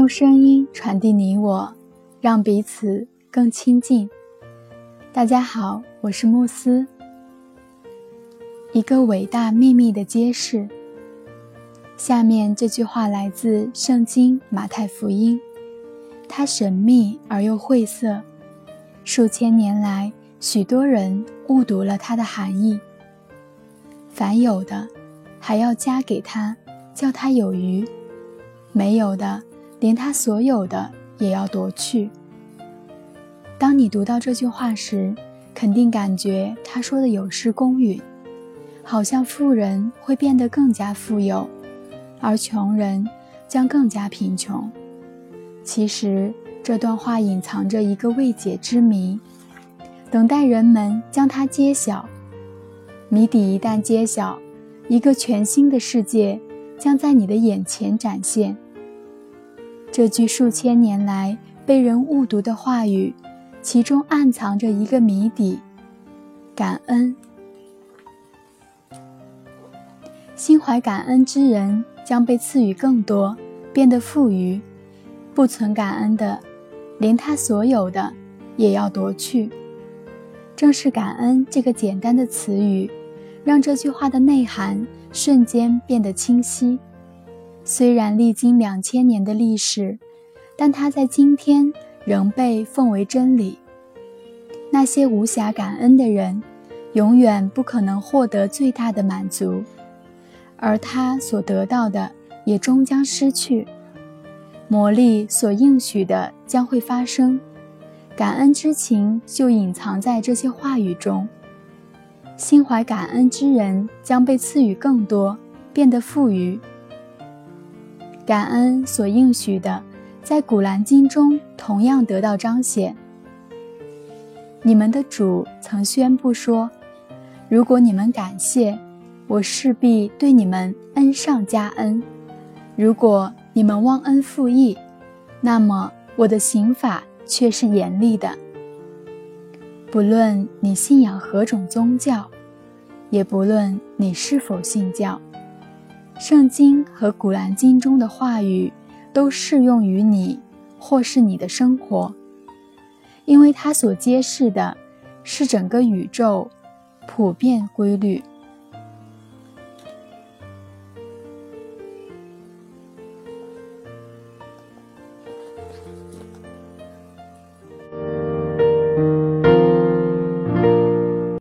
用声音传递你我，让彼此更亲近。大家好，我是慕斯。一个伟大秘密的揭示。下面这句话来自《圣经·马太福音》，它神秘而又晦涩，数千年来，许多人误读了它的含义。凡有的，还要加给他，叫他有余；没有的，连他所有的也要夺去。当你读到这句话时，肯定感觉他说的有失公允，好像富人会变得更加富有。而穷人将更加贫穷。其实这段话隐藏着一个未解之谜，等待人们将它揭晓。谜底一旦揭晓，一个全新的世界将在你的眼前展现。这句数千年来被人误读的话语，其中暗藏着一个谜底：感恩。心怀感恩之人。将被赐予更多，变得富余；不存感恩的，连他所有的也要夺去。正是感恩这个简单的词语，让这句话的内涵瞬间变得清晰。虽然历经两千年的历史，但它在今天仍被奉为真理。那些无暇感恩的人，永远不可能获得最大的满足。而他所得到的也终将失去，魔力所应许的将会发生，感恩之情就隐藏在这些话语中。心怀感恩之人将被赐予更多，变得富裕。感恩所应许的，在古兰经中同样得到彰显。你们的主曾宣布说：“如果你们感谢。”我势必对你们恩上加恩。如果你们忘恩负义，那么我的刑法却是严厉的。不论你信仰何种宗教，也不论你是否信教，圣经和古兰经中的话语都适用于你或是你的生活，因为它所揭示的是整个宇宙普遍规律。